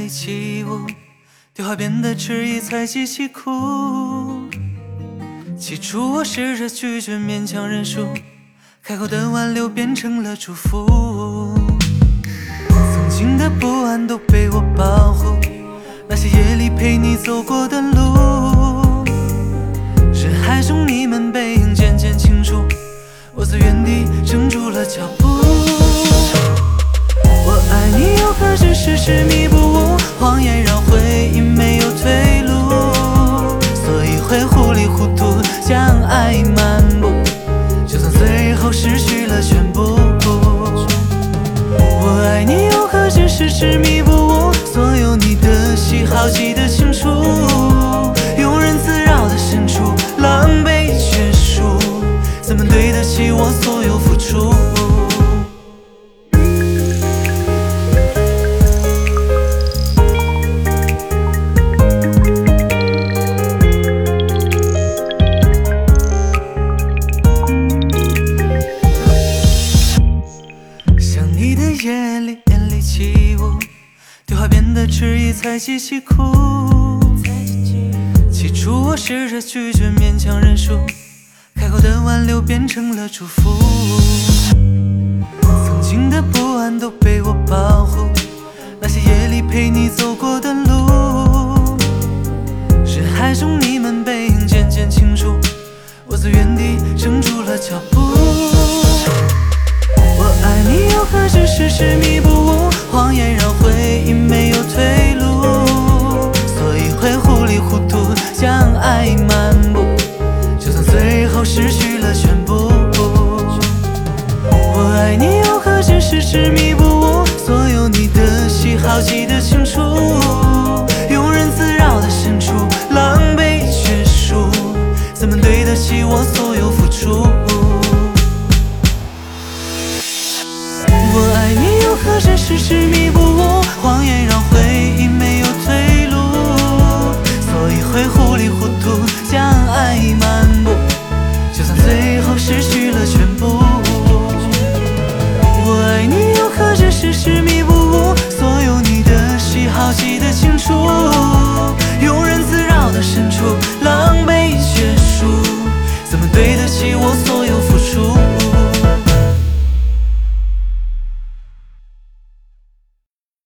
里起舞，对话变得迟疑才极其苦。起初我试着拒绝勉强认输，开口的挽留变成了祝福。曾经的不安都被我保护，那些夜里陪你走过的路，人海中你们背影渐渐清楚，我在原地怔住了脚步。我爱你又何止是执迷不，谎言让回忆没有退路，所以会糊里糊涂将爱漫步，就算最后失去了全部。我爱你又何止是执迷对话变得迟疑才极其苦。起初我试着拒绝勉强认输，开口的挽留变成了祝福。曾经的不安都被我保护，那些夜里陪你走过的路，人海中你们背影渐渐清楚，我在原地怔住了脚步。我爱你又何止是执糊涂将爱漫步，就算最后失去了全部。我爱你又何止是执迷不悟，所有你的喜好记得清楚，庸人自扰的深处，狼狈结束，怎么对得起我所有付出？我爱你又何止是执迷不悟？谎言让回忆没